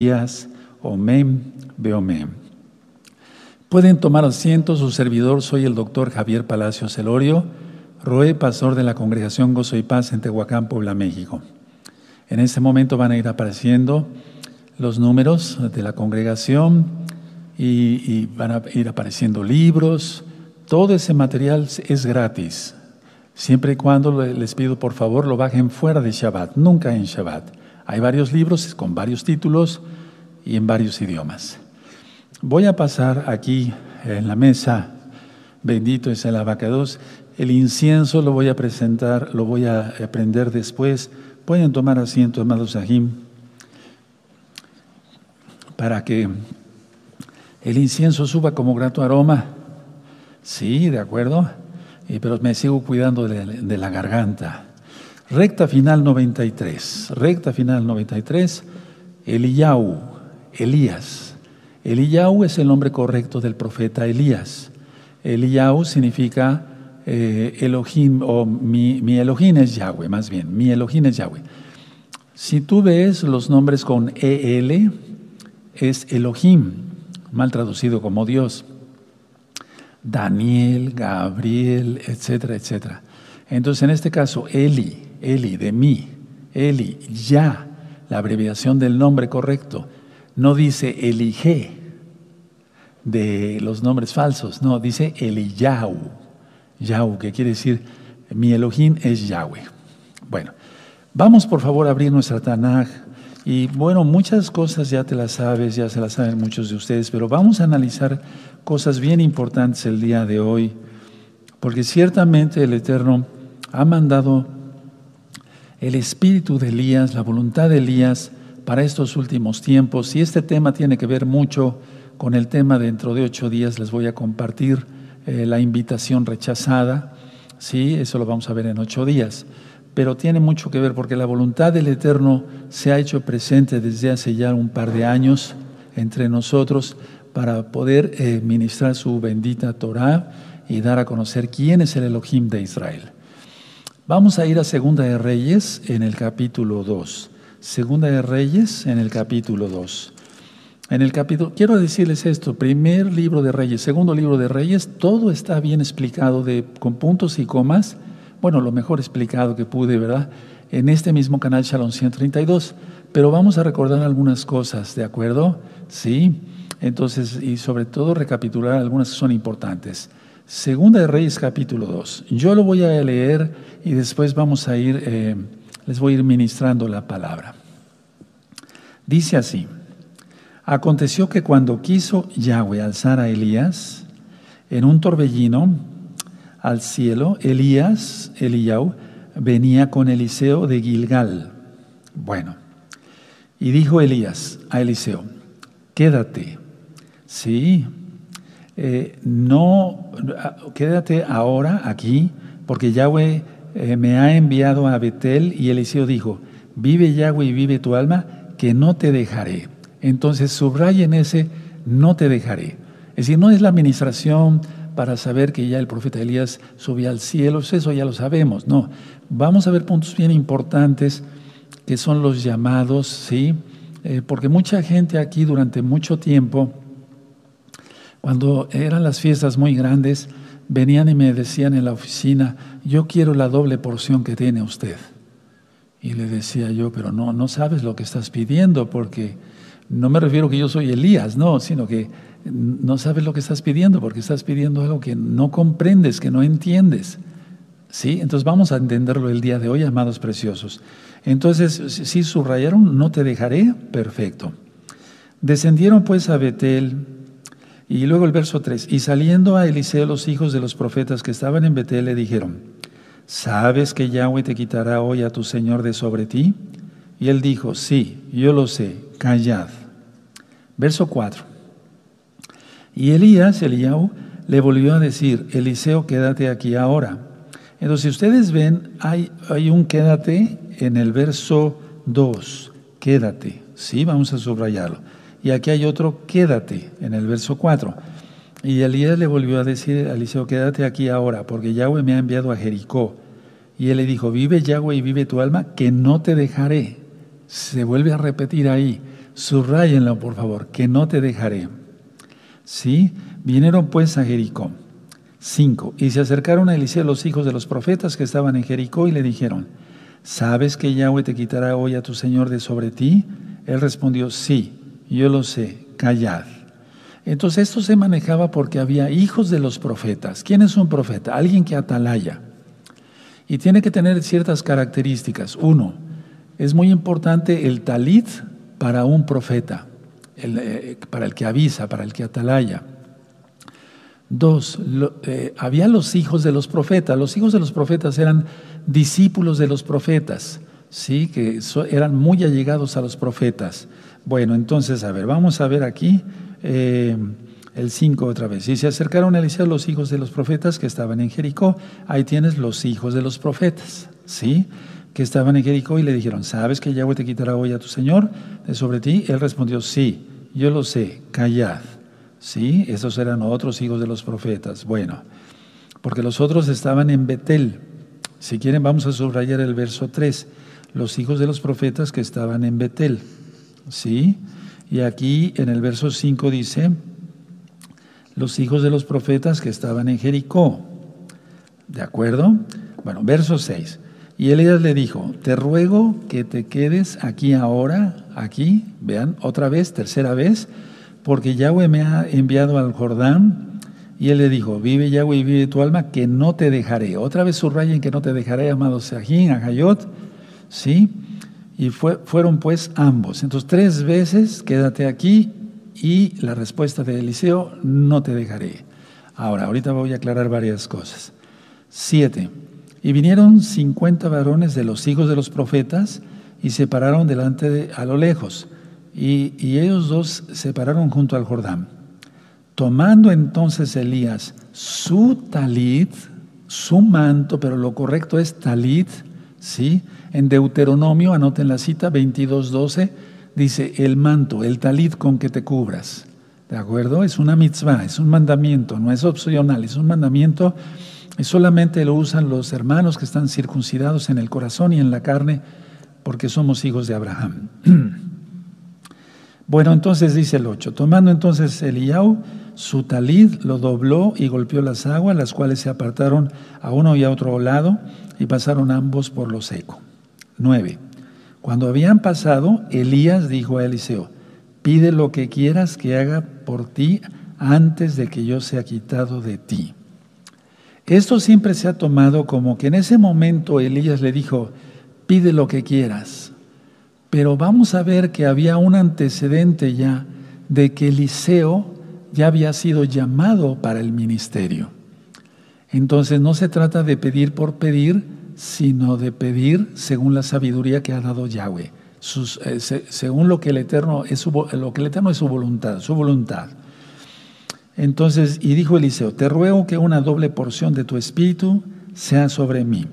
Elías, Omem, Beomem. Pueden tomar asiento, su servidor, soy el doctor Javier Palacios Celorio, Roé, pastor de la congregación Gozo y Paz en Tehuacán, Puebla, México. En este momento van a ir apareciendo los números de la congregación y, van a ir apareciendo libros. Todo ese material es gratis, siempre y cuando les pido por favor lo bajen fuera de Shabbat, nunca en Shabbat. Hay varios libros con varios títulos y en varios idiomas. Voy a pasar aquí en la mesa, bendito es el abacados, el incienso lo voy a presentar, lo voy a aprender después. Pueden tomar asiento, amados Sahim, para que el incienso suba como grato aroma. Sí, de acuerdo, pero me sigo cuidando de, la garganta. Recta final 93, recta final 93, Eliyahu, Elías. Eliyahu es el nombre correcto del profeta Elías. Eliyahu significa eh, Elohim, o mi, mi, Elohim es Yahweh, más bien, mi Elohim es Yahweh. Si tú ves los nombres con EL, es Elohim, mal traducido como Dios. Daniel, Gabriel, etcétera, etcétera. Entonces, en este caso, Eli, Eli, de mí, Eli, ya, la abreviación del nombre correcto, no dice Elige, de los nombres falsos. No, dice Eliyahu. Yahu, que quiere decir mi Elohim es Yahweh. Bueno, vamos por favor a abrir nuestra Tanaj. Y bueno, muchas cosas ya te las sabes, ya se las saben muchos de ustedes, pero vamos a analizar cosas bien importantes el día de hoy, porque ciertamente el Eterno ha mandado el espíritu de Elías, la voluntad de Elías para estos últimos tiempos, y este tema tiene que ver mucho con el tema dentro de ocho días les voy a compartir eh, la invitación rechazada. Sí, eso lo vamos a ver en ocho días. Pero tiene mucho que ver porque la voluntad del Eterno se ha hecho presente desde hace ya un par de años entre nosotros para poder eh, ministrar su bendita Torah y dar a conocer quién es el Elohim de Israel. Vamos a ir a Segunda de Reyes en el capítulo 2. Segunda de Reyes en el capítulo 2. En el capítulo, quiero decirles esto, primer libro de Reyes, segundo libro de Reyes, todo está bien explicado de, con puntos y comas, bueno, lo mejor explicado que pude, ¿verdad? En este mismo canal Shalom 132, pero vamos a recordar algunas cosas, ¿de acuerdo? Sí, entonces, y sobre todo recapitular algunas que son importantes. Segunda de Reyes capítulo 2. Yo lo voy a leer y después vamos a ir, eh, les voy a ir ministrando la palabra. Dice así. Aconteció que cuando quiso Yahweh alzar a Elías en un torbellino al cielo, Elías, Eliyahu, venía con Eliseo de Gilgal. Bueno, y dijo Elías a Eliseo, quédate, sí, eh, no, quédate ahora aquí, porque Yahweh eh, me ha enviado a Betel, y Eliseo dijo, vive Yahweh y vive tu alma, que no te dejaré. Entonces subrayen ese, no te dejaré. Es decir, no es la administración para saber que ya el profeta Elías subió al cielo, eso ya lo sabemos, no. Vamos a ver puntos bien importantes que son los llamados, ¿sí? Eh, porque mucha gente aquí durante mucho tiempo, cuando eran las fiestas muy grandes, venían y me decían en la oficina, yo quiero la doble porción que tiene usted. Y le decía yo, pero no, no sabes lo que estás pidiendo porque no me refiero que yo soy Elías, no, sino que no sabes lo que estás pidiendo porque estás pidiendo algo que no comprendes, que no entiendes. ¿Sí? Entonces vamos a entenderlo el día de hoy, amados preciosos. Entonces, si subrayaron, no te dejaré, perfecto. Descendieron pues a Betel, y luego el verso 3, y saliendo a Eliseo los hijos de los profetas que estaban en Betel le dijeron, ¿sabes que Yahweh te quitará hoy a tu Señor de sobre ti? Y él dijo, sí, yo lo sé, callad. Verso 4. Y Elías, Eliyahu, le volvió a decir, Eliseo, quédate aquí ahora. Entonces, si ustedes ven, hay, hay un quédate en el verso 2, quédate, sí, vamos a subrayarlo. Y aquí hay otro quédate en el verso 4. Y Elías le volvió a decir a Eliseo, quédate aquí ahora, porque Yahweh me ha enviado a Jericó. Y él le dijo, vive Yahweh y vive tu alma, que no te dejaré. Se vuelve a repetir ahí. Subrayenlo por favor, que no te dejaré. ¿Sí? Vinieron pues a Jericó. 5. Y se acercaron a Eliseo los hijos de los profetas que estaban en Jericó y le dijeron, ¿sabes que Yahweh te quitará hoy a tu Señor de sobre ti? Él respondió, sí, yo lo sé, callad. Entonces esto se manejaba porque había hijos de los profetas. ¿Quién es un profeta? Alguien que atalaya. Y tiene que tener ciertas características. Uno, es muy importante el talit para un profeta, eh, para el que avisa, para el que atalaya. Dos, eh, había los hijos de los profetas. Los hijos de los profetas eran discípulos de los profetas, ¿sí? que eran muy allegados a los profetas. Bueno, entonces, a ver, vamos a ver aquí eh, el 5 otra vez. Y se acercaron a Eliseo los hijos de los profetas que estaban en Jericó. Ahí tienes los hijos de los profetas, ¿sí? Que estaban en Jericó y le dijeron, ¿sabes que Yahweh te quitará hoy a tu Señor de sobre ti? Él respondió, sí, yo lo sé, callad. ¿Sí? Esos eran otros hijos de los profetas. Bueno, porque los otros estaban en Betel. Si quieren, vamos a subrayar el verso 3. Los hijos de los profetas que estaban en Betel. ¿Sí? Y aquí en el verso 5 dice, los hijos de los profetas que estaban en Jericó. ¿De acuerdo? Bueno, verso 6. Y Elías le dijo, te ruego que te quedes aquí ahora, aquí, vean, otra vez, tercera vez, porque Yahweh me ha enviado al Jordán. Y él le dijo, vive Yahweh y vive tu alma, que no te dejaré. Otra vez subrayen que no te dejaré, amado Sajín, Ajayot, ¿sí? Y fueron pues ambos. Entonces, tres veces, quédate aquí y la respuesta de Eliseo, no te dejaré. Ahora, ahorita voy a aclarar varias cosas. Siete. Y vinieron cincuenta varones de los hijos de los profetas y se pararon delante de, a lo lejos. Y, y ellos dos se pararon junto al Jordán. Tomando entonces Elías su talit, su manto, pero lo correcto es talit, ¿sí? En Deuteronomio, anoten la cita 22.12, dice el manto, el talit con que te cubras. ¿De acuerdo? Es una mitzvah, es un mandamiento, no es opcional, es un mandamiento y solamente lo usan los hermanos que están circuncidados en el corazón y en la carne porque somos hijos de Abraham. Bueno, entonces dice el 8, tomando entonces Eliau su talid, lo dobló y golpeó las aguas, las cuales se apartaron a uno y a otro lado y pasaron ambos por lo seco. 9. Cuando habían pasado, Elías dijo a Eliseo, pide lo que quieras que haga por ti antes de que yo sea quitado de ti. Esto siempre se ha tomado como que en ese momento Elías le dijo, pide lo que quieras. Pero vamos a ver que había un antecedente ya de que Eliseo ya había sido llamado para el ministerio. Entonces no se trata de pedir por pedir, sino de pedir según la sabiduría que ha dado Yahweh, eh, según lo que, el Eterno es su, lo que el Eterno es su voluntad, su voluntad. Entonces, y dijo Eliseo, te ruego que una doble porción de tu espíritu sea sobre mí.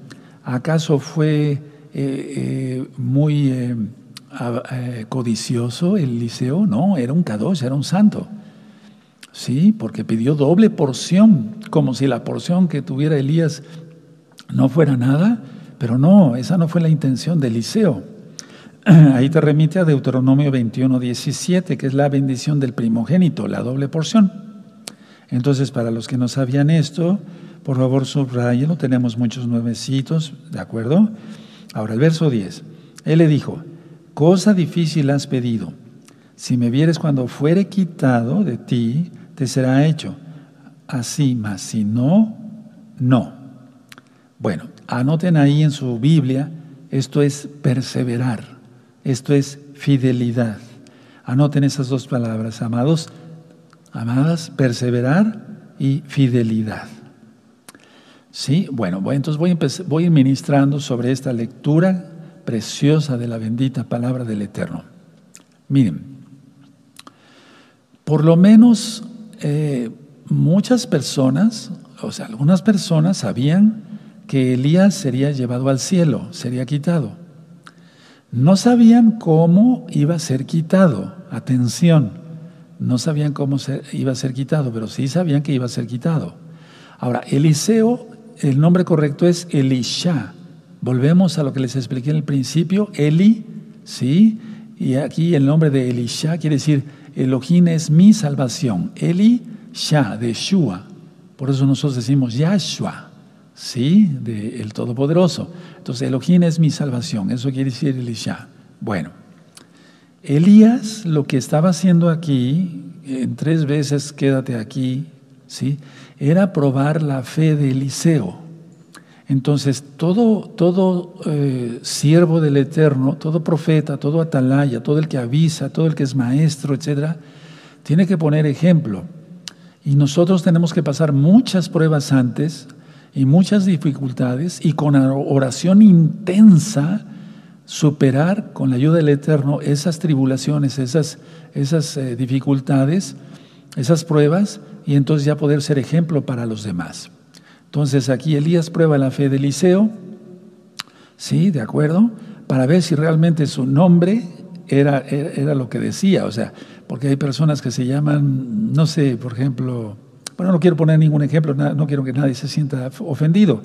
¿Acaso fue eh, eh, muy codicioso Eliseo? No, era un kadosh, era un santo. Sí, porque pidió doble porción, como si la porción que tuviera Elías no fuera nada, pero no, esa no fue la intención de Eliseo. Ahí te remite a Deuteronomio 21, 17, que es la bendición del primogénito, la doble porción. Entonces, para los que no sabían esto, por favor subrayenlo, tenemos muchos nuevecitos, ¿de acuerdo? Ahora, el verso 10. Él le dijo, cosa difícil has pedido. Si me vieres cuando fuere quitado de ti, te será hecho. Así, mas si no, no. Bueno, anoten ahí en su Biblia, esto es perseverar, esto es fidelidad. Anoten esas dos palabras, amados, amadas, perseverar y fidelidad. Sí, bueno, entonces voy, voy ministrando sobre esta lectura preciosa de la bendita palabra del Eterno. Miren, por lo menos eh, muchas personas, o sea, algunas personas sabían que Elías sería llevado al cielo, sería quitado. No sabían cómo iba a ser quitado. Atención, no sabían cómo iba a ser quitado, pero sí sabían que iba a ser quitado. Ahora, Eliseo, el nombre correcto es Elisha. Volvemos a lo que les expliqué en el principio. Eli, ¿sí? y aquí el nombre de Elisha quiere decir Elohim es mi salvación. Elisha, de Shua. Por eso nosotros decimos Yahshua, ¿sí? De el Todopoderoso. Entonces, Elohim es mi salvación. Eso quiere decir Elisha. Bueno, Elías lo que estaba haciendo aquí, en tres veces quédate aquí, ¿sí? Era probar la fe de Eliseo. Entonces, todo, todo eh, siervo del Eterno, todo profeta, todo atalaya, todo el que avisa, todo el que es maestro, etcétera, tiene que poner ejemplo. Y nosotros tenemos que pasar muchas pruebas antes y muchas dificultades y con oración intensa superar con la ayuda del Eterno esas tribulaciones, esas, esas eh, dificultades, esas pruebas y entonces ya poder ser ejemplo para los demás. Entonces aquí Elías prueba la fe de Eliseo, ¿sí? ¿De acuerdo? Para ver si realmente su nombre era, era, lo que decía, o sea, porque hay personas que se llaman, no sé, por ejemplo, bueno, no quiero poner ningún ejemplo, no quiero que nadie se sienta ofendido,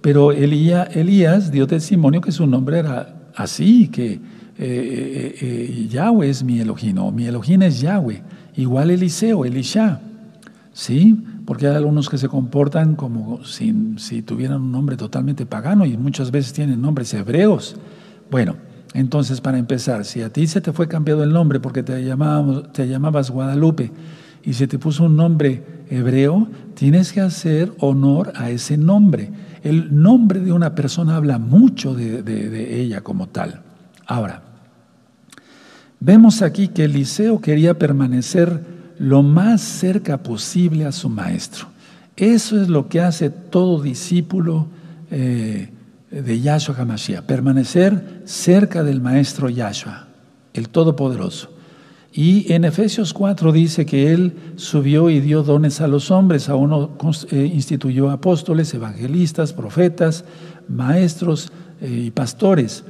pero Elías dio testimonio que su nombre era así, que eh, eh, eh, Yahweh es mi Elohim, o mi Elohim es Yahweh, igual Eliseo, Elisha, ¿sí? porque hay algunos que se comportan como si, tuvieran un nombre totalmente pagano y muchas veces tienen nombres hebreos. Bueno, entonces para empezar, si a ti se te fue cambiado el nombre porque te, te llamabas Guadalupe y se te puso un nombre hebreo, tienes que hacer honor a ese nombre. El nombre de una persona habla mucho de, ella como tal. Ahora, vemos aquí que Eliseo quería permanecer lo más cerca posible a su maestro. Eso es lo que hace todo discípulo eh, de Yahshua HaMashiach, permanecer cerca del maestro Yahshua, el Todopoderoso. Y en Efesios 4 dice que Él subió y dio dones a los hombres, a uno eh, instituyó apóstoles, evangelistas, profetas, maestros eh, y pastores.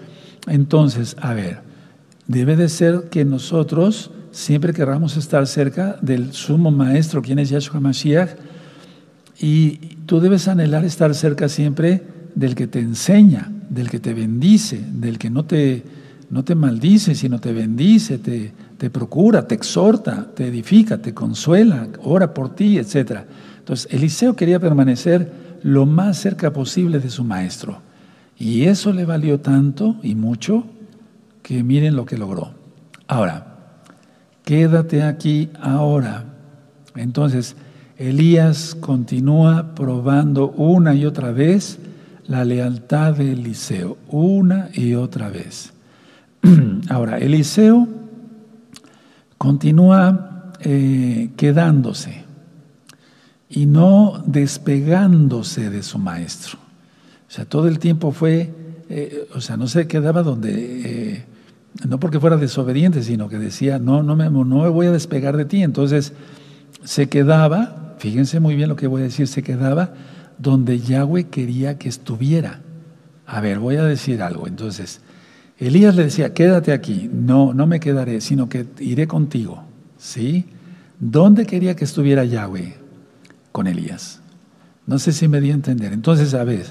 Entonces, a ver, debe de ser que nosotros siempre querramos estar cerca del sumo maestro, quien es Yahshua Mashiach, y tú debes anhelar estar cerca siempre del que te enseña, del que te bendice, del que no te, no te maldice, sino te bendice, te, te procura, te exhorta, te edifica, te consuela, ora por ti, etc. Entonces, Eliseo quería permanecer lo más cerca posible de su maestro. Y eso le valió tanto y mucho que miren lo que logró. Ahora, quédate aquí ahora. Entonces, Elías continúa probando una y otra vez la lealtad de Eliseo, una y otra vez. Ahora, Eliseo continúa eh, quedándose y no despegándose de su maestro. O sea, todo el tiempo fue, eh, o sea, no se quedaba donde... Eh, no porque fuera desobediente, sino que decía, no, no me, no me voy a despegar de ti. Entonces se quedaba, fíjense muy bien lo que voy a decir, se quedaba donde Yahweh quería que estuviera. A ver, voy a decir algo. Entonces, Elías le decía, quédate aquí. No, no me quedaré, sino que iré contigo. ¿Sí? ¿Dónde quería que estuviera Yahweh? Con Elías. No sé si me di a entender. Entonces, a ver,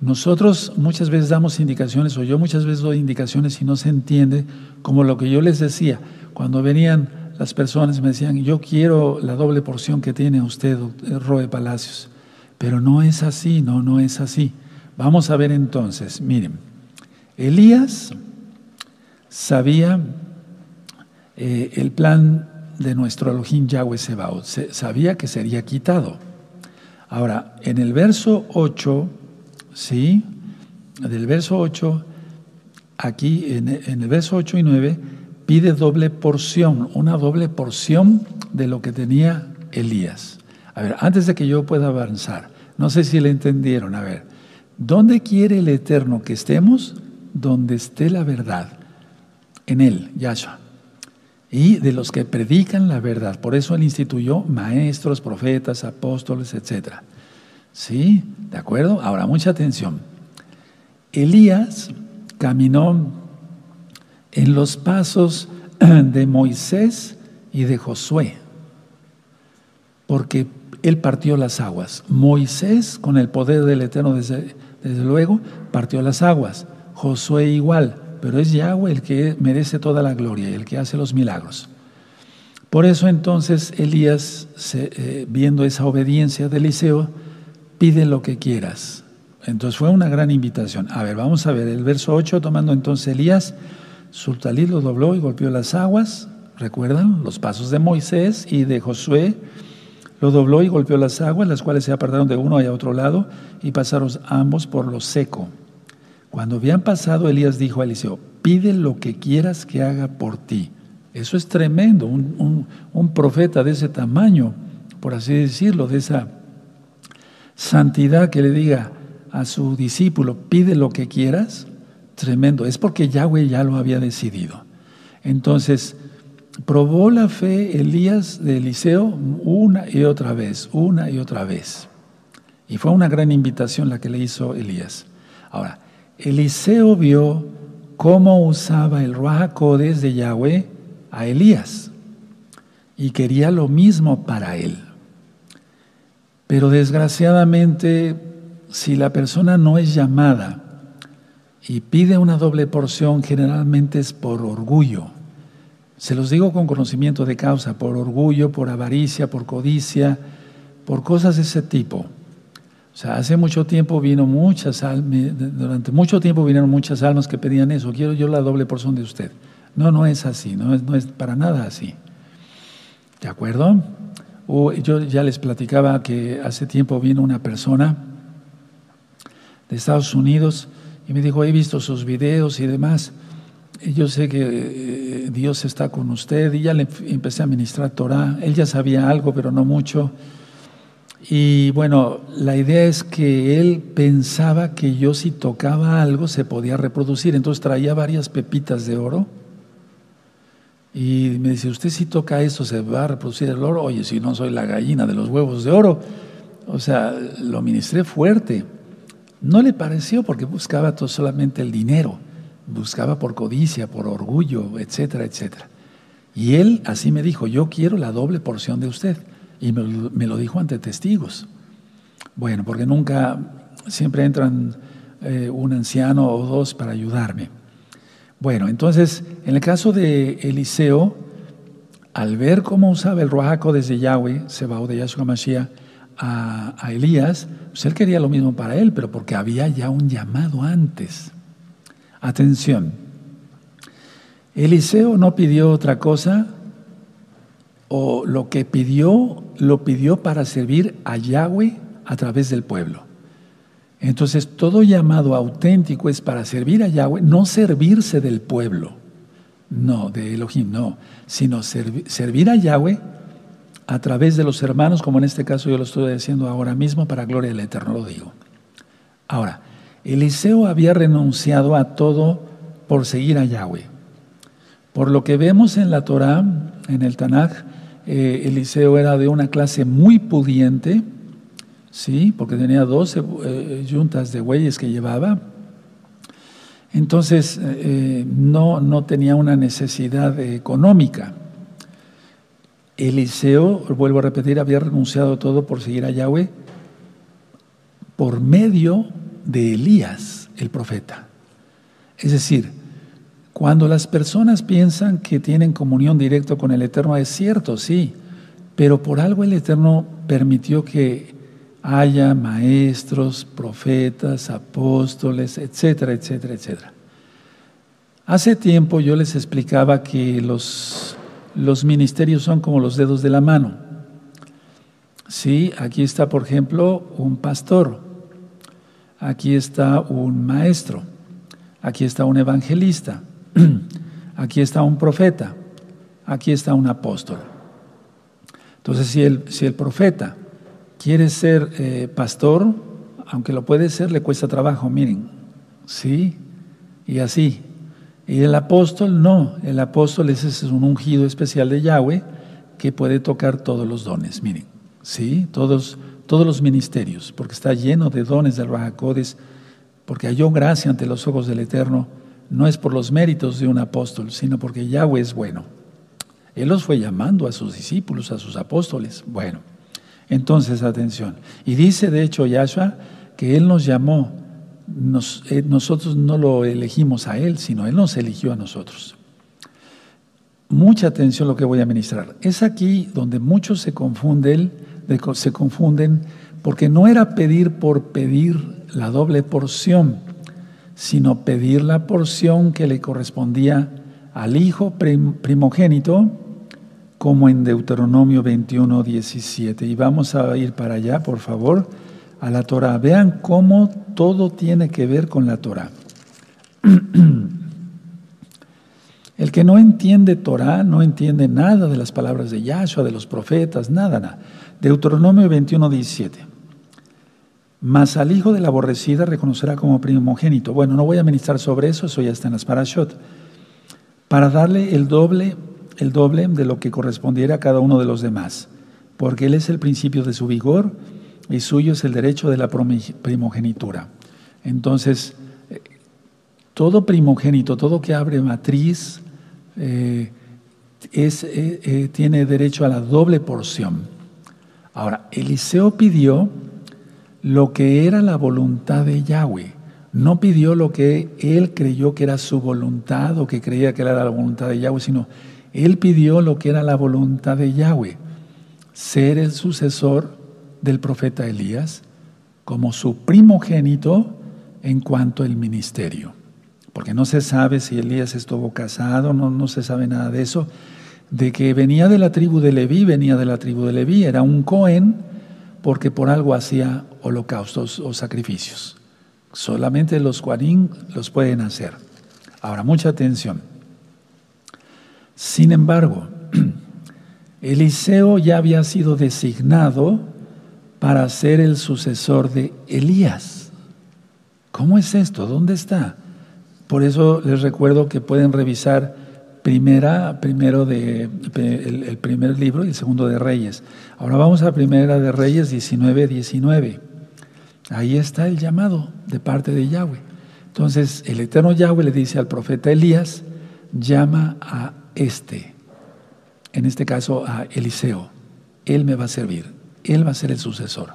nosotros muchas veces damos indicaciones, o yo muchas veces doy indicaciones y no se entiende, como lo que yo les decía, cuando venían las personas me decían, yo quiero la doble porción que tiene usted, Roe Palacios. Pero no es así, no, no es así. Vamos a ver entonces, miren, Elías sabía eh, el plan de nuestro Elohim Yahweh Sebaot, sabía que sería quitado. Ahora, en el verso 8 ¿sí? Del verso 8, aquí en, el verso 8 y 9, pide doble porción, una doble porción de lo que tenía Elías. A ver, antes de que yo pueda avanzar, no sé si le entendieron, a ver, ¿dónde quiere el Eterno que estemos? Donde esté la verdad, en Él, Yahshua. Y de los que predican la verdad. Por eso Él instituyó maestros, profetas, apóstoles, etcétera. ¿Sí? ¿De acuerdo? Ahora, mucha atención. Elías caminó en los pasos de Moisés y de Josué, porque él partió las aguas. Moisés, con el poder del Eterno, desde, desde luego, partió las aguas. Josué igual, pero es Yahweh el que merece toda la gloria y el que hace los milagros. Por eso entonces Elías, eh, viendo esa obediencia de Eliseo, pide lo que quieras. Entonces fue una gran invitación. A ver, vamos a ver el verso 8, tomando entonces Elías, su lo dobló y golpeó las aguas, recuerdan los pasos de Moisés y de Josué, lo dobló y golpeó las aguas, las cuales se apartaron de uno a otro lado y pasaron ambos por lo seco. Cuando habían pasado, Elías dijo a Eliseo, pide lo que quieras que haga por ti. Eso es tremendo, un, profeta de ese tamaño, por así decirlo, de esa santidad que le diga a su discípulo, pide lo que quieras, tremendo. Es porque Yahweh ya lo había decidido. Entonces, probó la fe Elías de Eliseo una y otra vez, una y otra vez. Y fue una gran invitación la que le hizo Elías. Ahora, Eliseo vio cómo usaba el Ruajacodes de Yahweh a Elías y quería lo mismo para él. Pero desgraciadamente, si la persona no es llamada y pide una doble porción, generalmente es por orgullo. Se los digo con conocimiento de causa, por orgullo, por avaricia, por codicia, por cosas de ese tipo. O sea, hace mucho tiempo vino muchas almas, durante mucho tiempo vinieron muchas almas que pedían eso, quiero yo la doble porción de usted. No, no es así, no es, no es para nada así. ¿De acuerdo? yo ya les platicaba que hace tiempo vino una persona de Estados Unidos y me dijo, he visto sus videos y demás. Yo sé que eh, Dios está con usted. Y ya le empecé a ministrar Torah. Él ya sabía algo, pero no mucho. Y bueno, la idea es que él pensaba que yo si tocaba algo se podía reproducir. Entonces traía varias pepitas de oro y me dice, usted si toca eso, ¿se va a reproducir el oro? Oye, si no soy la gallina de los huevos de oro. O sea, lo ministré fuerte. No le pareció porque buscaba todo solamente el dinero, buscaba por codicia, por orgullo, etcétera, etcétera. Y él así me dijo, yo quiero la doble porción de usted. Y me, lo dijo ante testigos. Bueno, porque nunca, siempre entran eh, un anciano o dos para ayudarme. Bueno, entonces, en el caso de Eliseo, al ver cómo usaba el Ruajaco desde Yahweh, Sebao de Yahshua Mashiach, a, a, Elías, pues él quería lo mismo para él, pero porque había ya un llamado antes. Atención, Eliseo no pidió otra cosa, o lo que pidió, lo pidió para servir a Yahweh a través del pueblo. Entonces, todo llamado auténtico es para servir a Yahweh, no servirse del pueblo, no, de Elohim, no, sino servir a Yahweh a través de los hermanos, como en este caso yo lo estoy diciendo ahora mismo, para gloria del Eterno, lo digo. Ahora, Eliseo había renunciado a todo por seguir a Yahweh. Por lo que vemos en la Torah, en el Tanaj, eh, Eliseo era de una clase muy pudiente, ¿sí? porque tenía 12 eh, yuntas de bueyes que llevaba. Entonces eh, no, no tenía una necesidad económica. Eliseo, vuelvo a repetir, había renunciado todo por seguir a Yahweh por medio de Elías, el profeta. Es decir, cuando las personas piensan que tienen comunión directa con el Eterno, es cierto, sí, pero por algo el Eterno permitió que haya maestros, profetas, apóstoles, etcétera, etcétera, etcétera. Hace tiempo yo les explicaba que los, los ministerios son como los dedos de la mano. Sí, aquí está, por ejemplo, un pastor, aquí está un maestro, aquí está un evangelista, aquí está un profeta, aquí está un apóstol. Entonces, si el, si el profeta quiere ser eh, pastor, aunque lo puede ser, le cuesta trabajo, miren, ¿sí? Y así. Y el apóstol no, el apóstol es un ungido especial de Yahweh que puede tocar todos los dones, miren, ¿sí? Todos, todos los ministerios, porque está lleno de dones del Rahacodes, porque halló gracia ante los ojos del Eterno, no es por los méritos de un apóstol, sino porque Yahweh es bueno. Él los fue llamando a sus discípulos, a sus apóstoles. Bueno, entonces, atención. Y dice, de hecho, Yahshua, que Él nos llamó eh, nosotros no lo elegimos a Él, sino Él nos eligió a nosotros. Mucha atención lo que voy a ministrar. Es aquí donde muchos se confunden, se confunden porque no era pedir por pedir la doble porción, sino pedir la porción que le correspondía al hijo primogénito, como en Deuteronomio 21, 17. Y vamos a ir para allá, por favor, a la Torah. Vean cómo todo tiene que ver con la Torah. El que no entiende Torah no entiende nada de las palabras de Yahshua, de los profetas, nada, nada. Deuteronomio 21, 17. Mas al hijo de la aborrecida reconocerá como primogénito. Bueno, no voy a ministrar sobre eso, eso ya está en las parashot. Para darle el doble, el doble de lo que correspondiera a cada uno de los demás. Porque él es el principio de su vigor y suyo es el derecho de la primogenitura. Entonces, eh, todo primogénito, todo que abre matriz, eh, es, eh, tiene derecho a la doble porción. Ahora, Eliseo pidió lo que era la voluntad de Yahweh. No pidió lo que él creyó que era su voluntad o que creía que era la voluntad de Yahweh, sino él pidió lo que era la voluntad de Yahweh, ser el sucesor del profeta Elías como su primogénito en cuanto al ministerio. Porque no se sabe si Elías estuvo casado, no, no se sabe nada de eso. De que venía de la tribu de Leví, venía de la tribu de Leví, era un Cohen, porque por algo hacía holocaustos o sacrificios. Solamente los Juanín los pueden hacer. Ahora, mucha atención. Sin embargo, Eliseo ya había sido designado para ser el sucesor de Elías. ¿Cómo es esto? ¿Dónde está? Por eso les recuerdo que pueden revisar primera, primero de, el, primer libro y el segundo de Reyes. Ahora vamos a primera de Reyes 19, 19. Ahí está el llamado de parte de Yahweh. Entonces el eterno Yahweh le dice al profeta Elías, llama a este, en este caso a Eliseo, él me va a servir, él va a ser el sucesor.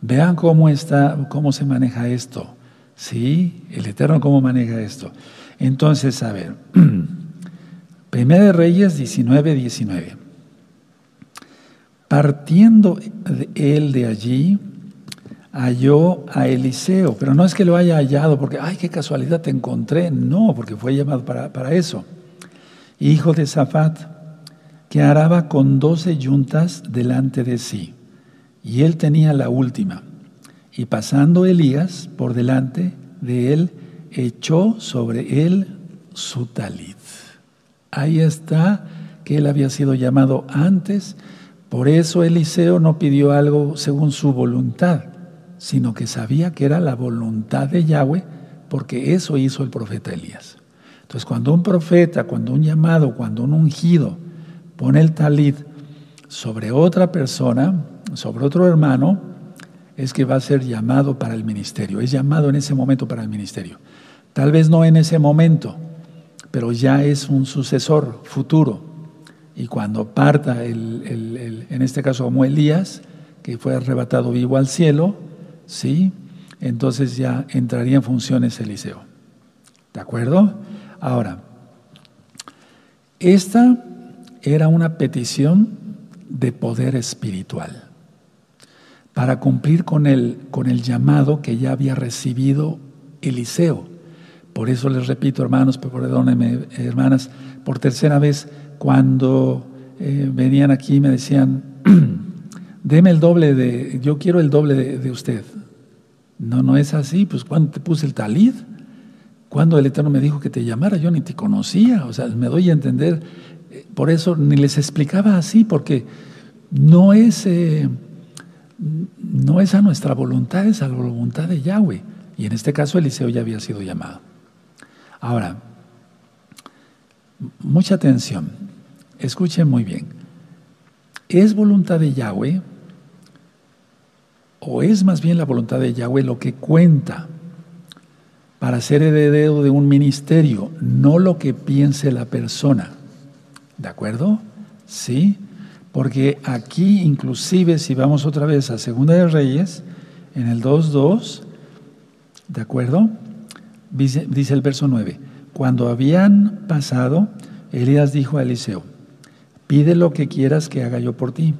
Vean cómo está, cómo se maneja esto. Sí, el Eterno cómo maneja esto. Entonces, a ver, Primera de Reyes 19, 19. Partiendo él de allí, halló a Eliseo, pero no es que lo haya hallado porque, ay, qué casualidad te encontré, no, porque fue llamado para, para eso. Hijo de Zafat, que araba con doce yuntas delante de sí, y él tenía la última. Y pasando Elías por delante de él, echó sobre él su talit. Ahí está que él había sido llamado antes, por eso Eliseo no pidió algo según su voluntad, sino que sabía que era la voluntad de Yahweh, porque eso hizo el profeta Elías. Entonces, cuando un profeta, cuando un llamado, cuando un ungido pone el talit sobre otra persona, sobre otro hermano, es que va a ser llamado para el ministerio, es llamado en ese momento para el ministerio. Tal vez no en ese momento, pero ya es un sucesor futuro. Y cuando parta, el, en este caso como Elías, que fue arrebatado vivo al cielo, ¿sí? entonces ya entraría en funciones Eliseo. ¿De acuerdo? Ahora, esta era una petición de poder espiritual para cumplir con el, con el llamado que ya había recibido Eliseo. Por eso les repito, hermanos, perdónenme, hermanas, por tercera vez, cuando eh, venían aquí me decían, deme el doble de, yo quiero el doble de, usted. No, no es así, pues cuando te puse el talid, cuando el Eterno me dijo que te llamara, yo ni te conocía, o sea, me doy a entender, eh, por eso ni les explicaba así, porque no es, eh, no es a nuestra voluntad, es a la voluntad de Yahweh. Y en este caso Eliseo ya había sido llamado. Ahora, mucha atención, escuchen muy bien. ¿Es voluntad de Yahweh o es más bien la voluntad de Yahweh lo que cuenta para ser heredero de un ministerio, no lo que piense la persona? ¿De acuerdo? Sí, porque aquí inclusive si vamos otra vez a Segunda de Reyes, en el 2.2, ¿De acuerdo? Dice, dice, el verso 9. Cuando habían pasado, Elías dijo a Eliseo, pide lo que quieras que haga yo por ti,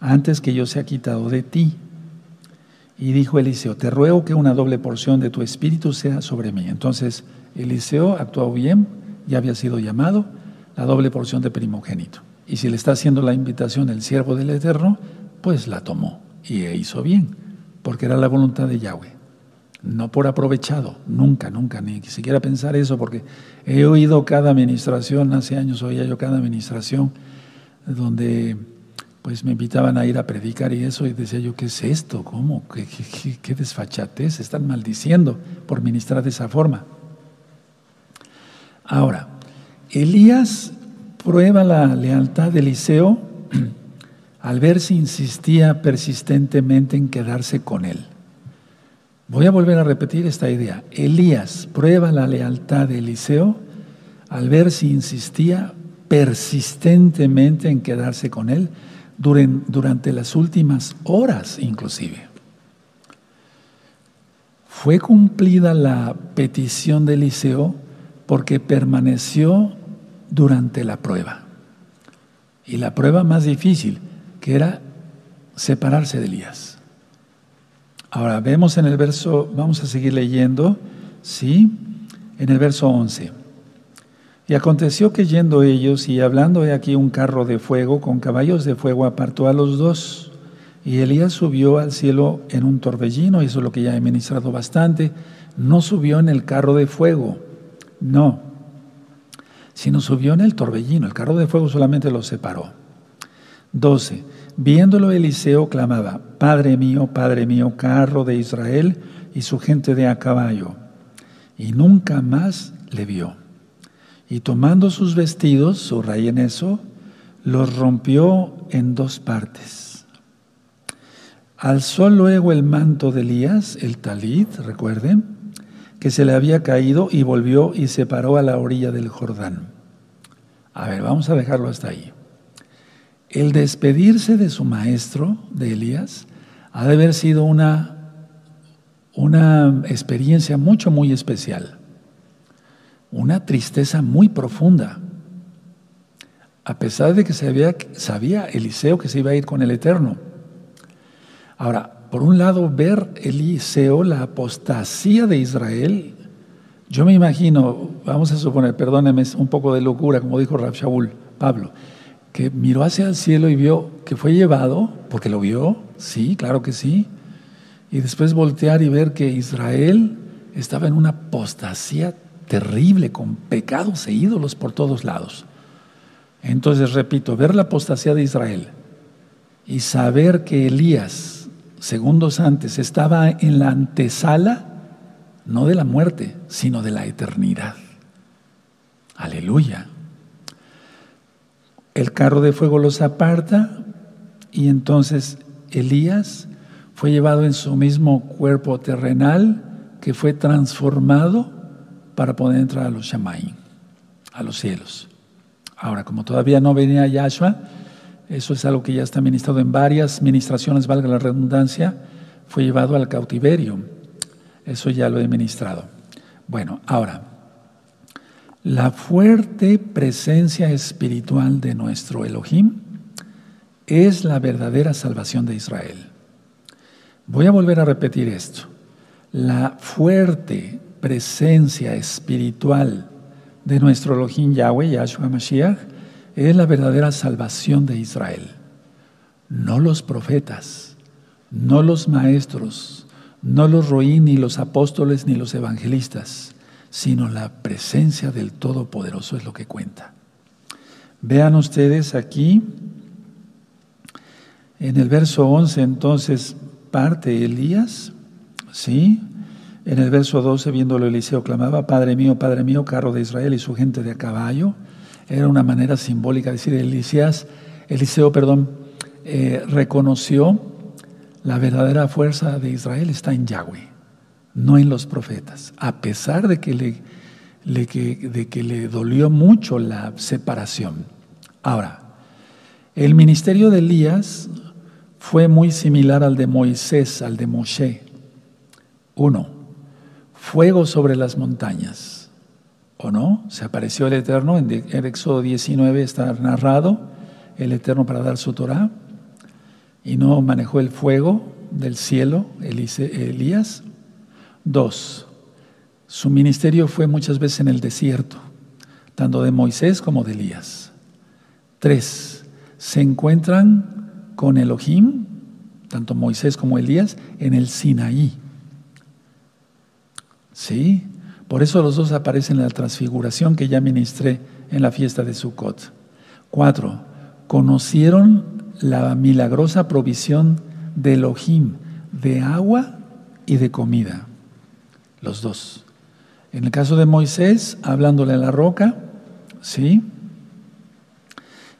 antes que yo sea quitado de ti. Y dijo Eliseo, te ruego que una doble porción de tu espíritu sea sobre mí. Entonces Eliseo actuó bien, ya había sido llamado, la doble porción de primogénito. Y si le está haciendo la invitación el siervo del Eterno, pues la tomó y hizo bien, porque era la voluntad de Yahweh. No por aprovechado, nunca, nunca, ni siquiera pensar eso, porque he oído cada administración, hace años oía yo cada administración, donde pues me invitaban a ir a predicar y eso, y decía yo, ¿qué es esto? ¿Cómo? ¿Qué, qué, desfachatez? Están maldiciendo por ministrar de esa forma. Ahora, Elías prueba la lealtad de Eliseo al ver si insistía persistentemente en quedarse con él. Voy a volver a repetir esta idea. Elías prueba la lealtad de Eliseo al ver si insistía persistentemente en quedarse con él durante las últimas horas inclusive. Fue cumplida la petición de Eliseo porque permaneció durante la prueba. Y la prueba más difícil, que era separarse de Elías. Ahora vemos en el verso, vamos a seguir leyendo, ¿sí? En el verso 11. Y aconteció que yendo ellos y hablando de aquí un carro de fuego con caballos de fuego apartó a los dos. Y Elías subió al cielo en un torbellino, eso es lo que ya he ministrado bastante. No subió en el carro de fuego, no, sino subió en el torbellino. El carro de fuego solamente los separó. 12. Viéndolo Eliseo clamaba, Padre mío, Padre mío, carro de Israel y su gente de a caballo. Y nunca más le vio. Y tomando sus vestidos, subrayen eso, los rompió en dos partes. Alzó luego el manto de Elías, el talit, recuerden, que se le había caído y volvió y se paró a la orilla del Jordán. A ver, vamos a dejarlo hasta ahí. El despedirse de su maestro, de Elías, ha de haber sido una, una experiencia mucho, muy especial una tristeza muy profunda. A pesar de que sabía, Eliseo que se iba a ir con el Eterno. Ahora, por un lado, ver Eliseo la apostasía de Israel, yo me imagino, vamos a suponer, perdóneme, un poco de locura, como dijo Rab Shaul, Pablo, que miró hacia el cielo y vio que fue llevado, porque lo vio, sí, claro que sí, y después voltear y ver que Israel estaba en una apostasía terrible, con pecados e ídolos por todos lados. Entonces, repito, ver la apostasía de Israel y saber que Elías, segundos antes, estaba en la antesala, no de la muerte, sino de la eternidad. Aleluya. El carro de fuego los aparta y entonces Elías fue llevado en su mismo cuerpo terrenal que fue transformado para poder entrar a los Shamayim, a los cielos. Ahora, como todavía no venía Yahshua, eso es algo que ya está ministrado en varias ministraciones, valga la redundancia, fue llevado al cautiverio. Eso ya lo he ministrado. Bueno, ahora, la fuerte presencia espiritual de nuestro Elohim es la verdadera salvación de Israel. Voy a volver a repetir esto. La fuerte presencia espiritual de nuestro Elohim Yahweh, Yahshua Mashiach, es la verdadera salvación de Israel. No los profetas, no los maestros, no los roí, ni los apóstoles, ni los evangelistas, sino la presencia del Todopoderoso es lo que cuenta. Vean ustedes aquí, en el verso 11, entonces, parte Elías, ¿sí? En el verso 12, viéndolo Eliseo, clamaba, Padre mío, Padre mío, carro de Israel y su gente de a caballo. Era una manera simbólica de decir, Elisías, Eliseo, perdón, eh, reconoció la verdadera fuerza de Israel está en Yahweh, no en los profetas, a pesar de que le, de que le dolió mucho la separación. Ahora, el ministerio de Elías fue muy similar al de Moisés, al de Moshe. Uno, fuego sobre las montañas. ¿O no? Se apareció el Eterno, en el Éxodo 19 está narrado, el Eterno para dar su Torah, y no manejó el fuego del cielo, Elías. Dos, su ministerio fue muchas veces en el desierto, tanto de Moisés como de Elías. Tres, se encuentran con Elohim, tanto Moisés como Elías, en el Sinaí. ¿Sí? Por eso los dos aparecen en la transfiguración que ya ministré en la fiesta de Sukkot. Cuatro, conocieron la milagrosa provisión de Elohim de agua y de comida. Los dos. En el caso de Moisés, hablándole a la roca, ¿sí?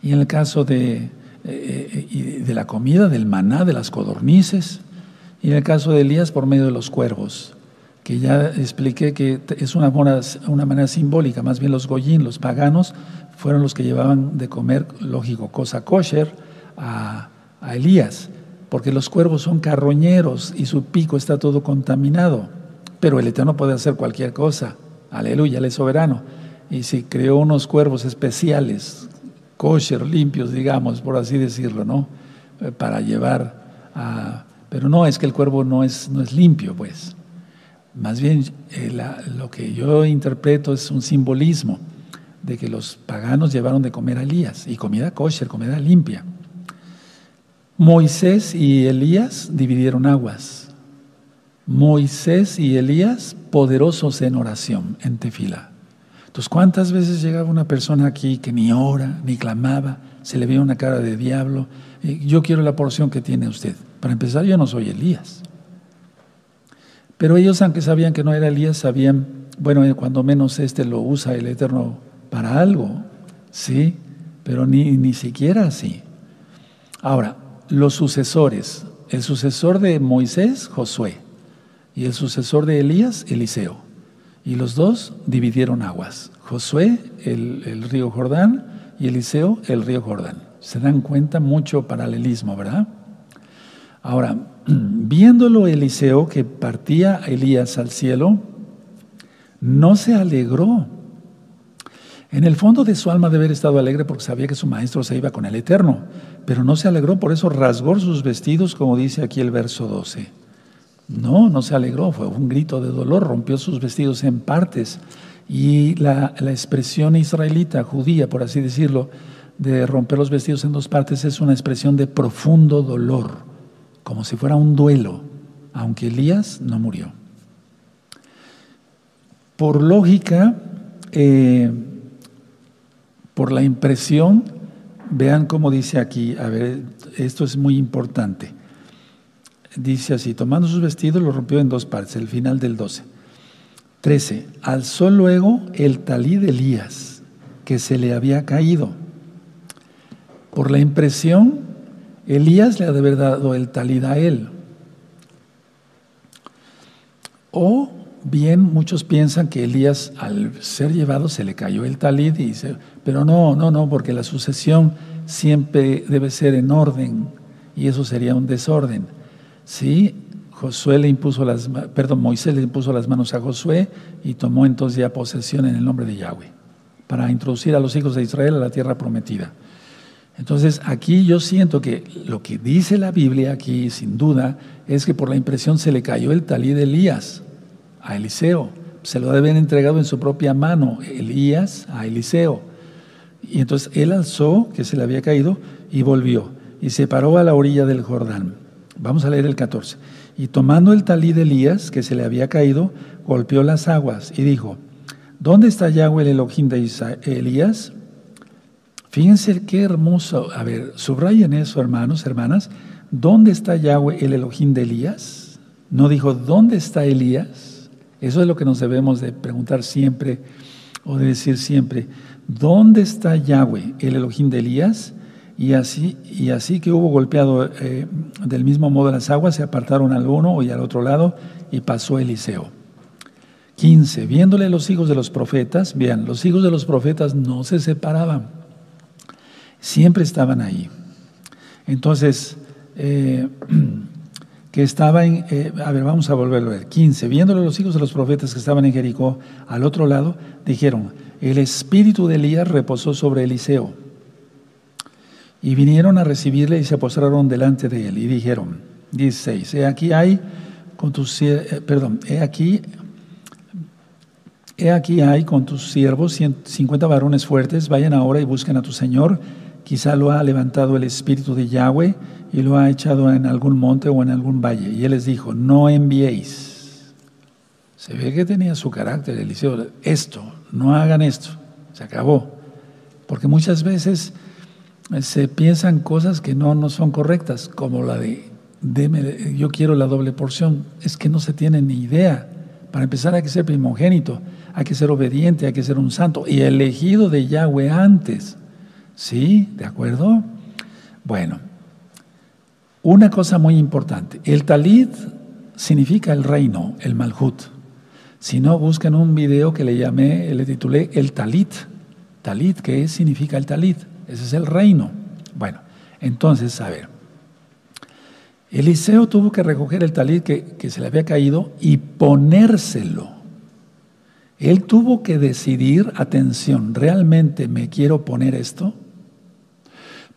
Y en el caso de, eh, de la comida, del maná, de las codornices. Y en el caso de Elías, por medio de los cuervos, que ya expliqué que es una, una manera simbólica, más bien los goyín, los paganos, fueron los que llevaban de comer, lógico, cosa kosher, a, Elías, porque los cuervos son carroñeros y su pico está todo contaminado. Pero el Eterno puede hacer cualquier cosa. Aleluya, Él es soberano. Y si creó unos cuervos especiales, kosher, limpios, digamos, por así decirlo, ¿no? Eh, para llevar a... Pero no, es que el cuervo no es, no es limpio, pues. Más bien, eh, lo que yo interpreto es un simbolismo de que los paganos llevaron de comer a Elías y comida kosher, comida limpia. Moisés y Elías dividieron aguas. Moisés y Elías poderosos en oración, en tefila. Entonces, ¿cuántas veces llegaba una persona aquí que ni ora, ni clamaba, se le veía una cara de diablo? Yo quiero la porción que tiene usted. Para empezar, yo no soy Elías. Pero ellos, aunque sabían que no era Elías, sabían, bueno, eh, cuando menos este lo usa el Eterno para algo, ¿sí? Pero ni, ni siquiera así. Ahora, los sucesores. El sucesor de Moisés, Josué y el sucesor de Elías, Eliseo. Y los dos dividieron aguas. Josué, el, río Jordán, y Eliseo, el río Jordán. Se dan cuenta mucho paralelismo, ¿verdad? Ahora, viéndolo Eliseo que partía Elías al cielo, no se alegró. En el fondo de su alma debe haber estado alegre porque sabía que su maestro se iba con el Eterno, pero no se alegró, por eso rasgó sus vestidos, como dice aquí el verso 12. No, no se alegró, fue un grito de dolor, rompió sus vestidos en partes. Y la, expresión israelita, judía, por así decirlo, de romper los vestidos en dos partes es una expresión de profundo dolor, como si fuera un duelo, aunque Elías no murió. Por lógica, eh, por la impresión, vean cómo dice aquí, a ver, esto es muy importante dice así, tomando sus vestidos lo rompió en dos partes, el final del 12. 13. Alzó luego el talí de Elías, que se le había caído. Por la impresión, Elías le ha de haber dado el talí a él. O bien muchos piensan que Elías al ser llevado se le cayó el talid y dice, pero no, no, no, porque la sucesión siempre debe ser en orden y eso sería un desorden. Sí, Josué le impuso las, perdón, Moisés le impuso las manos a Josué y tomó entonces ya posesión en el nombre de Yahweh para introducir a los hijos de Israel a la tierra prometida. Entonces aquí yo siento que lo que dice la Biblia aquí, sin duda, es que por la impresión se le cayó el talí de Elías a Eliseo. Se lo deben entregado en su propia mano, Elías a Eliseo. Y entonces él alzó, que se le había caído, y volvió. Y se paró a la orilla del Jordán. Vamos a leer el 14. Y tomando el talí de Elías, que se le había caído, golpeó las aguas y dijo, ¿dónde está Yahweh el Elohim de Elías? Fíjense qué hermoso. A ver, subrayen eso, hermanos, hermanas. ¿Dónde está Yahweh el Elohim de Elías? No dijo, ¿dónde está Elías? Eso es lo que nos debemos de preguntar siempre o de decir siempre. ¿Dónde está Yahweh el Elohim de Elías? Y así, y así que hubo golpeado eh, del mismo modo las aguas, se apartaron al uno y al otro lado y pasó Eliseo. 15. Viéndole los hijos de los profetas, vean, los hijos de los profetas no se separaban, siempre estaban ahí. Entonces, eh, que estaba en, eh, a ver, vamos a volverlo a ver, 15, viéndolo los hijos de los profetas que estaban en Jericó al otro lado, dijeron, el espíritu de Elías reposó sobre Eliseo. Y vinieron a recibirle y se postraron delante de él y dijeron, 16, he aquí hay con tus, eh, perdón, he aquí, he aquí hay con tus siervos 50 varones fuertes, vayan ahora y busquen a tu Señor, quizá lo ha levantado el espíritu de Yahweh y lo ha echado en algún monte o en algún valle. Y él les dijo, no enviéis. Se ve que tenía su carácter, Eliseo, esto, no hagan esto, se acabó. Porque muchas veces eh, se piensan cosas que no, no son correctas, como la de, deme, yo quiero la doble porción. Es que no se tiene ni idea. Para empezar hay que ser primogénito, hay que ser obediente, hay que ser un santo y elegido de Yahweh antes. ¿Sí? ¿De acuerdo? Bueno, una cosa muy importante, el talit significa el reino, el malhut. Si no, buscan un video que le llamé, le titulé el talit. Talit, ¿qué significa el talit? Ese es el reino. Bueno, entonces, a ver. Eliseo tuvo que recoger el talit que, que se le había caído y ponérselo. Él tuvo que decidir, atención, ¿realmente me quiero poner esto?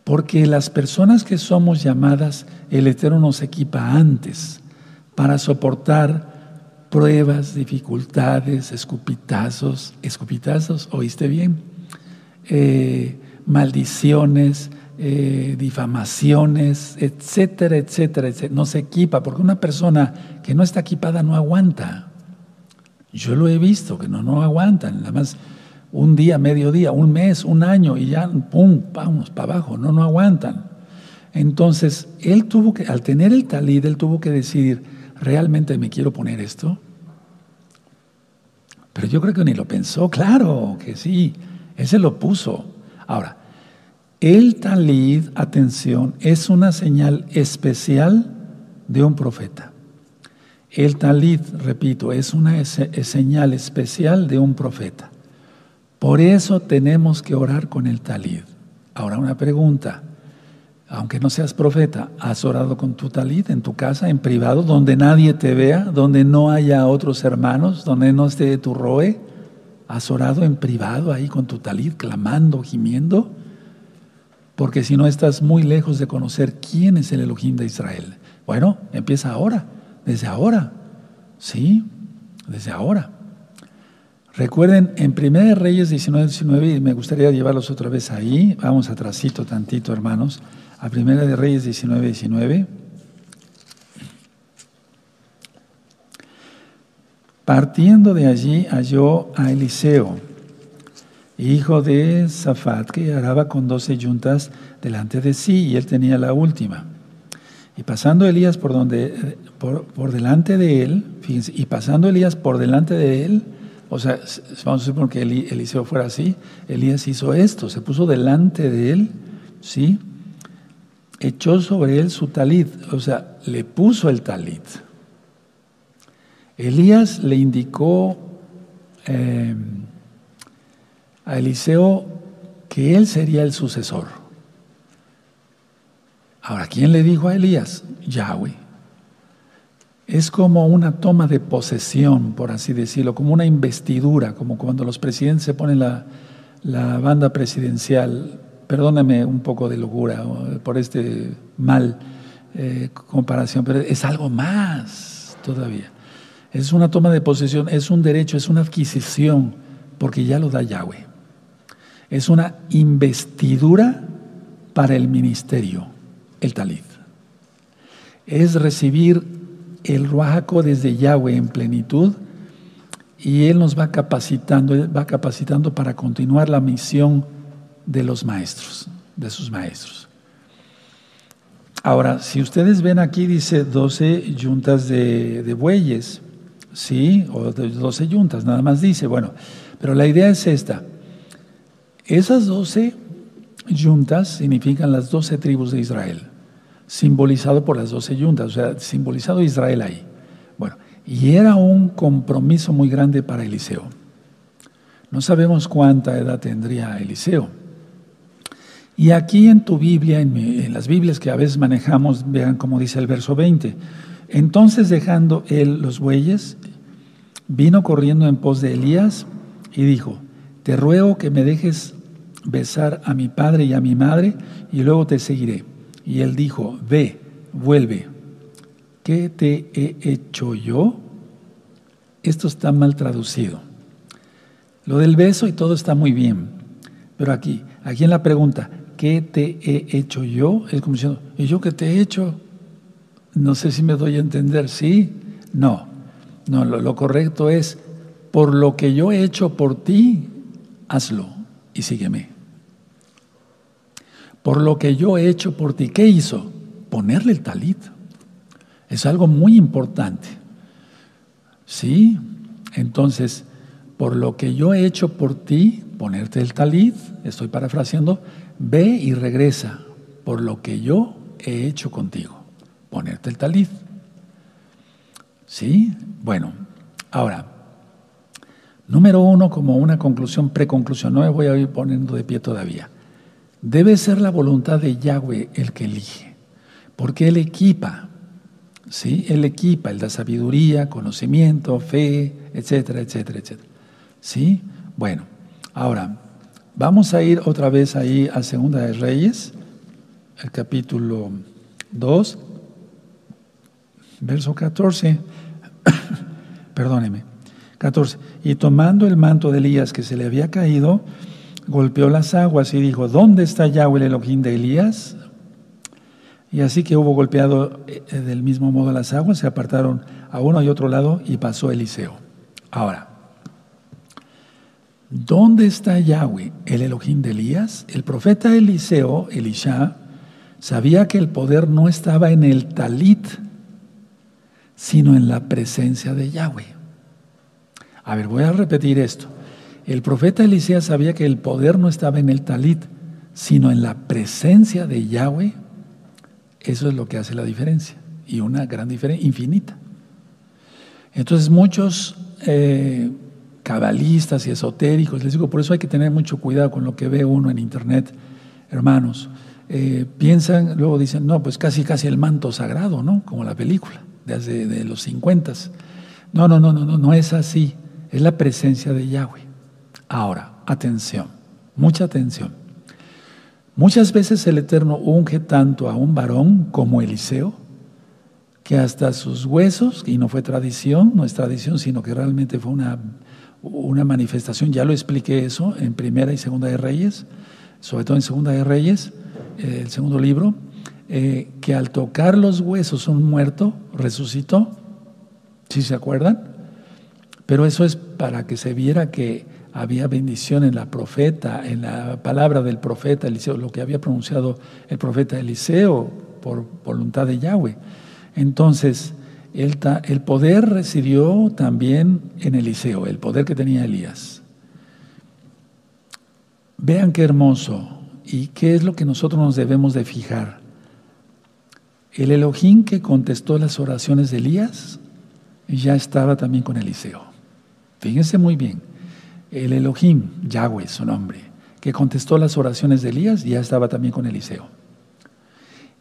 Porque las personas que somos llamadas, el Eterno nos equipa antes para soportar pruebas, dificultades, escupitazos, escupitazos, ¿oíste bien? Eh, maldiciones, eh, difamaciones, etcétera, etcétera, etcétera. Nos equipa, porque una persona que no está equipada no aguanta. Yo lo he visto, que no, no aguantan. Nada más un día, medio día, un mes, un año y ya, pum, vamos para abajo, no, no aguantan. Entonces, él tuvo que, al tener el talid, él tuvo que decidir, ¿realmente me quiero poner esto? Pero yo creo que ni lo pensó, claro que sí, él se lo puso. Ahora, el talid, atención, es una señal especial de un profeta. El talid, repito, es una señal especial de un profeta. Por eso tenemos que orar con el talid. Ahora una pregunta, aunque no seas profeta, ¿has orado con tu talid en tu casa, en privado, donde nadie te vea, donde no haya otros hermanos, donde no esté tu roe? ¿Has orado en privado ahí con tu talid, clamando, gimiendo? Porque si no estás muy lejos de conocer quién es el Elohim de Israel. Bueno, empieza ahora, desde ahora. Sí, desde ahora. Recuerden, en 1 Reyes 19, 19, y me gustaría llevarlos otra vez ahí, vamos atrásito tantito, hermanos, a 1 Reyes 19, 19. Partiendo de allí halló a Eliseo, hijo de Zafat, que araba con doce yuntas delante de sí, y él tenía la última. Y pasando Elías por, donde, por, por delante de él, fíjense, y pasando Elías por delante de él, o sea, vamos a suponer que Eliseo fuera así, Elías hizo esto, se puso delante de él, ¿sí? Echó sobre él su talit, o sea, le puso el talit. Elías le indicó em, a Eliseo que él sería el sucesor. Ahora, ¿quién le dijo a Elías? Yahweh. Es como una toma de posesión, por así decirlo, como una investidura, como cuando los presidentes se ponen la, banda presidencial. Perdóname un poco de locura por este mal eh, comparación, pero es algo más todavía. Es una toma de posesión, es un derecho, es una adquisición, porque ya lo da Yahweh. Es una investidura para el ministerio, el talid. Es recibir el Ruajaco desde Yahweh en plenitud y Él nos va capacitando, va capacitando para continuar la misión de los maestros, de sus maestros. Ahora, si ustedes ven aquí, dice 12 yuntas de, bueyes, ¿sí? O 12 yuntas, nada más dice, bueno, pero la idea es esta. Esas 12 yuntas significan las 12 tribus de Israel simbolizado por las doce yuntas, o sea, simbolizado Israel ahí. Bueno, y era un compromiso muy grande para Eliseo. No sabemos cuánta edad tendría Eliseo. Y aquí en tu Biblia, en, las Biblias que a veces manejamos, vean cómo dice el verso 20, Entonces dejando él los bueyes, vino corriendo en pos de Elías y dijo, te ruego que me dejes besar a mi padre y a mi madre y luego te seguiré. Y él dijo, ve, vuelve. ¿Qué te he hecho yo? Esto está mal traducido. Lo del beso y todo está muy bien, pero aquí, aquí en la pregunta, ¿qué te he hecho yo? Es como diciendo, ¿y yo qué te he hecho? No sé si me doy a entender, ¿sí? No, no, lo, correcto es, por lo que yo he hecho por ti, hazlo y sígueme. Por lo que yo he hecho por ti, ¿qué hizo? Ponerle el talit. Es algo muy importante. ¿Sí? Entonces, por lo que yo he hecho por ti, ponerte el talit, estoy parafraseando, ve y regresa por lo que yo he hecho contigo, ponerte el talit. ¿Sí? Bueno, ahora, número uno, como una conclusión, preconclusión, no me voy a ir poniendo de pie todavía. Debe ser la voluntad de Yahweh el que elige, porque Él equipa, ¿sí? Él equipa, Él da sabiduría, conocimiento, fe, etcétera, etcétera, etcétera. ¿Sí? Bueno, ahora, vamos a ir otra vez ahí a Segunda de Reyes, el capítulo 2, verso 14. Perdóneme. 14. Y tomando el manto de Elías que se le había caído, golpeó las aguas y dijo, ¿dónde está Yahweh el Elohim de Elías? Y así que hubo golpeado eh, del mismo modo las aguas, se apartaron a uno y otro lado y pasó Eliseo. Ahora, ¿dónde está Yahweh, el Elohim de Elías? El profeta Eliseo, Elisha, sabía que el poder no estaba en el talit, sino en la presencia de Yahweh. A ver, voy a repetir esto. El profeta Eliseo sabía que el poder no estaba en el talit, sino en la presencia de Yahweh. Eso es lo que hace la diferencia, y una gran diferencia, infinita. Entonces muchos eh, cabalistas y esotéricos, les digo, por eso hay que tener mucho cuidado con lo que ve uno en internet, hermanos. Eh, piensan, luego dicen, no, pues casi casi el manto sagrado, ¿no? Como la película desde de los 50. No, no, no, no, no, no es así. Es la presencia de Yahweh. Ahora, atención, mucha atención. Muchas veces el Eterno unge tanto a un varón como Eliseo, que hasta sus huesos, y no fue tradición, no es tradición, sino que realmente fue una, una manifestación, ya lo expliqué eso en Primera y Segunda de Reyes, sobre todo en Segunda de Reyes, eh, el segundo libro, eh, que al tocar los huesos un muerto resucitó. ¿Sí se acuerdan? Pero eso es para que se viera que había bendición en la profeta, en la palabra del profeta Eliseo, lo que había pronunciado el profeta Eliseo por voluntad de Yahweh. Entonces, el, el poder residió también en Eliseo, el poder que tenía Elías. Vean qué hermoso y qué es lo que nosotros nos debemos de fijar. El Elohim que contestó las oraciones de Elías ya estaba también con Eliseo. Fíjense muy bien. El Elohim, Yahweh, su nombre, que contestó las oraciones de Elías ya estaba también con Eliseo.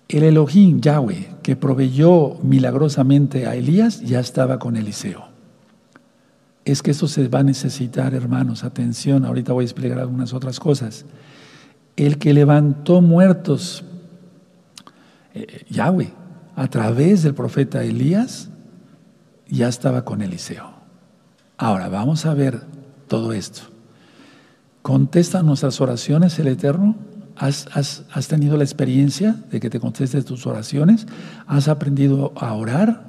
El Elohim, Yahweh, que proveyó milagrosamente a Elías, ya estaba con Eliseo. Es que eso se va a necesitar, hermanos, atención, ahorita voy a explicar algunas otras cosas. El que levantó muertos eh, Yahweh, a través del profeta Elías, ya estaba con Eliseo. Ahora, vamos a ver todo esto. ¿Contesta nuestras oraciones el Eterno? ¿Has, has, tenido la experiencia de que te contestes tus oraciones? ¿Has aprendido a orar?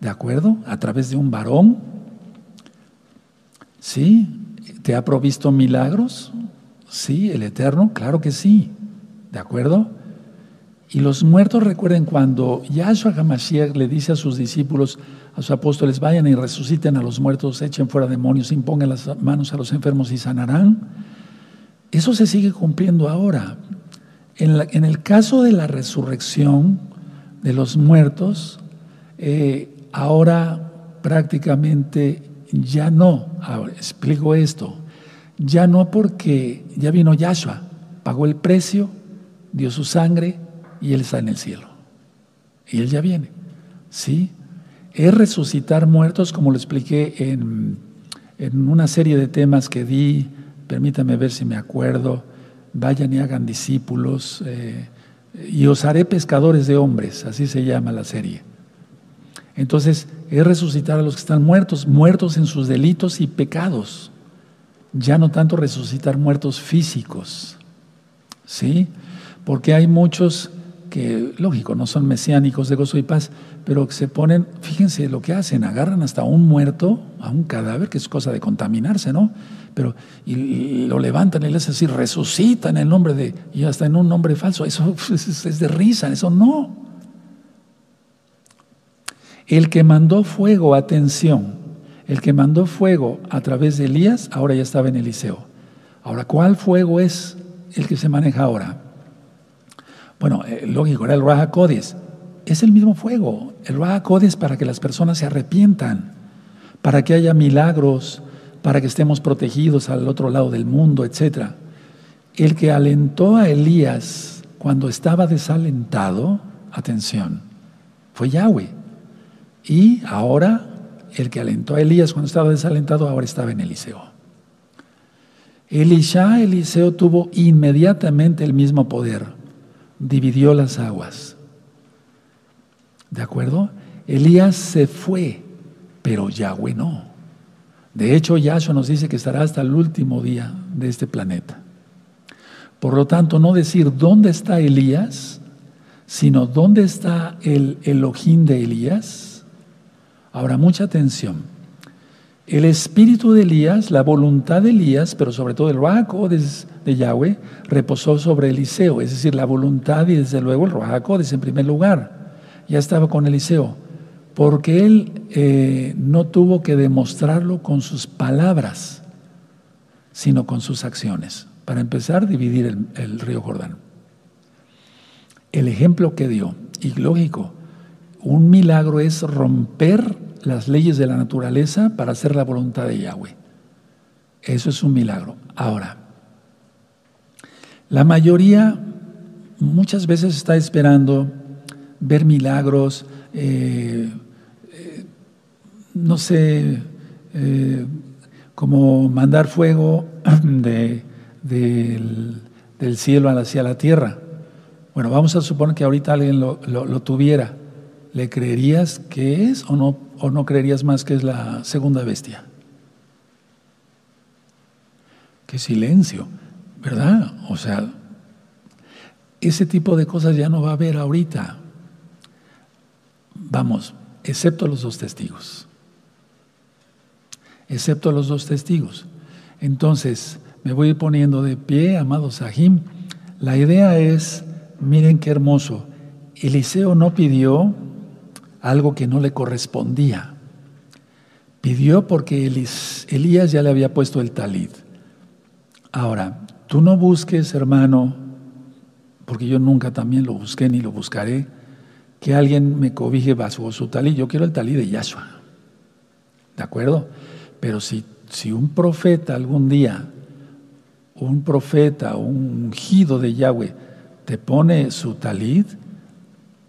¿De acuerdo? A través de un varón. ¿Sí? ¿Te ha provisto milagros? Sí, el Eterno, claro que sí. ¿De acuerdo? Y los muertos, recuerden cuando Yahshua HaMashiach le dice a sus discípulos, a sus apóstoles, vayan y resuciten a los muertos, echen fuera demonios, impongan las manos a los enfermos y sanarán. Eso se sigue cumpliendo ahora. En, el caso de la resurrección de los muertos, eh, ahora prácticamente ya no. Explico esto. Ya no porque ya vino Yahshua, pagó el precio, dio su sangre, y Él está en el cielo. Y Él ya viene. ¿Sí? es resucitar muertos, como lo expliqué en, una serie de temas que di, permítame ver si me acuerdo, vayan y hagan discípulos, eh, y os haré pescadores de hombres, así se llama la serie. Entonces, es resucitar a los que están muertos, muertos en sus delitos y pecados. Ya no tanto resucitar muertos físicos, ¿sí? Porque hay muchos que, lógico, no son mesiánicos de gozo y paz, pero se ponen, fíjense lo que hacen, agarran hasta un muerto, a un cadáver, que es cosa de contaminarse, ¿no? Pero, y, lo levantan y les así, resucitan en el nombre de, y hasta en un nombre falso, eso es de risa, eso no. El que mandó fuego, atención, el que mandó fuego a través de Elías, ahora ya estaba en Eliseo. Ahora, ¿cuál fuego es el que se maneja ahora? Bueno, eh, lógico, era el Raja Es el mismo fuego. El Raja para que las personas se arrepientan, para que haya milagros, para que estemos protegidos al otro lado del mundo, etc. El que alentó a Elías cuando estaba desalentado, atención, fue Yahweh. Y ahora el que alentó a Elías cuando estaba desalentado, ahora estaba en Eliseo. Elisha, Eliseo tuvo inmediatamente el mismo poder. Dividió las aguas. ¿De acuerdo? Elías se fue, pero Yahweh no. De hecho, Yahshua nos dice que estará hasta el último día de este planeta. Por lo tanto, no decir dónde está Elías, sino dónde está el Elohim de Elías Ahora, mucha atención. El espíritu de Elías, la voluntad de Elías, pero sobre todo el Ruajacodes de Yahweh, reposó sobre Eliseo, es decir, la voluntad y desde luego el Ruajacodes en primer lugar. Ya estaba con Eliseo, porque él eh, no tuvo que demostrarlo con sus palabras, sino con sus acciones. Para empezar, dividir el, el río Jordán. El ejemplo que dio, y lógico, un milagro es romper las leyes de la naturaleza para hacer la voluntad de Yahweh. Eso es un milagro. Ahora, la mayoría muchas veces está esperando ver milagros, eh, eh, no sé, eh, como mandar fuego del, cielo hacia la tierra. Bueno, vamos a suponer que ahorita alguien lo tuviera. ¿Le creerías que es o no ¿O no creerías más que es la segunda bestia? Qué silencio, ¿verdad? O sea, ese tipo de cosas ya no va a haber ahorita. Vamos, excepto los dos testigos. Excepto los dos testigos. Entonces, me voy a ir poniendo de pie, amado Sahim. La idea es, miren qué hermoso. Eliseo no pidió algo que no le correspondía. Pidió porque Elías ya le había puesto el talid. Ahora, tú no busques, hermano, porque yo nunca también lo busqué ni lo buscaré, que alguien me cobije bajo su talid. Yo quiero el talid de Yahshua. ¿De acuerdo? Pero si, si un profeta algún día, un profeta, un ungido de Yahweh, te pone su talid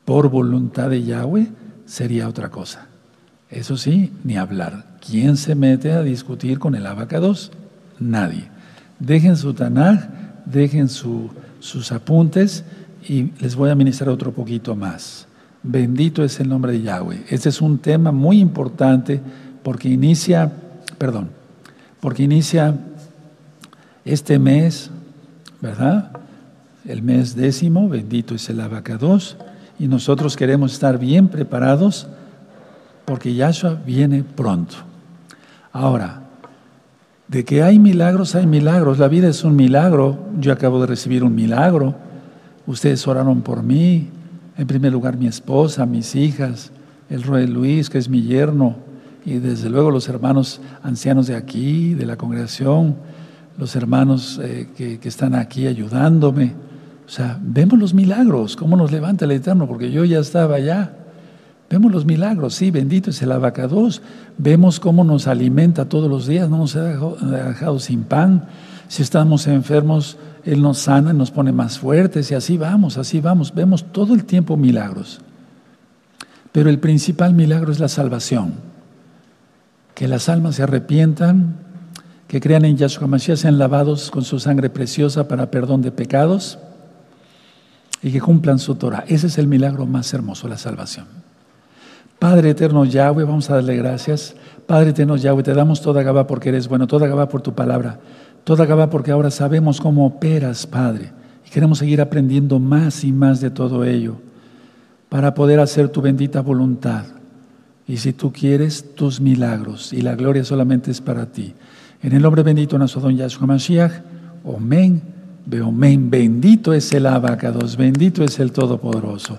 por voluntad de Yahweh, sería otra cosa. Eso sí, ni hablar. ¿Quién se mete a discutir con el abacados? Nadie. Dejen su Tanaj, dejen sus apuntes y les voy a ministrar otro poquito más. Bendito es el nombre de Yahweh. Este es un tema muy importante porque inicia, perdón, porque inicia este mes, ¿verdad? El mes décimo, bendito es el abacados y nosotros queremos estar bien preparados porque Yahshua viene pronto. Ahora, de que hay milagros, hay milagros. La vida es un milagro. Yo acabo de recibir un milagro. Ustedes oraron por mí. En primer lugar, mi esposa, mis hijas, el rey Luis, que es mi yerno, y desde luego los hermanos ancianos de aquí, de la congregación, los hermanos eh, que, que están aquí ayudándome. O sea, vemos los milagros, cómo nos levanta el Eterno, porque yo ya estaba allá. Vemos los milagros, sí, bendito es el abacados. Vemos cómo nos alimenta todos los días, no nos ha dejado, sin pan. Si estamos enfermos, Él nos sana, nos pone más fuertes y así vamos, así vamos. Vemos todo el tiempo milagros. Pero el principal milagro es la salvación. Que las almas se arrepientan, que crean en Yahshua Mashiach, sean lavados con su sangre preciosa para perdón de pecados y que cumplan su Torah. Ese es el milagro más hermoso, la salvación. Padre eterno Yahweh, vamos a darle gracias. Padre eterno Yahweh, te damos toda Gabá porque eres bueno, toda Gabá por tu palabra, toda Gabá porque ahora sabemos cómo operas, Padre, y queremos seguir aprendiendo más y más de todo ello para poder hacer tu bendita voluntad. Y si tú quieres, tus milagros, y la gloria solamente es para ti. En el nombre bendito de nuestro don Yahshua Mashiach, Beomen, bendito es el abacados, bendito es el Todopoderoso.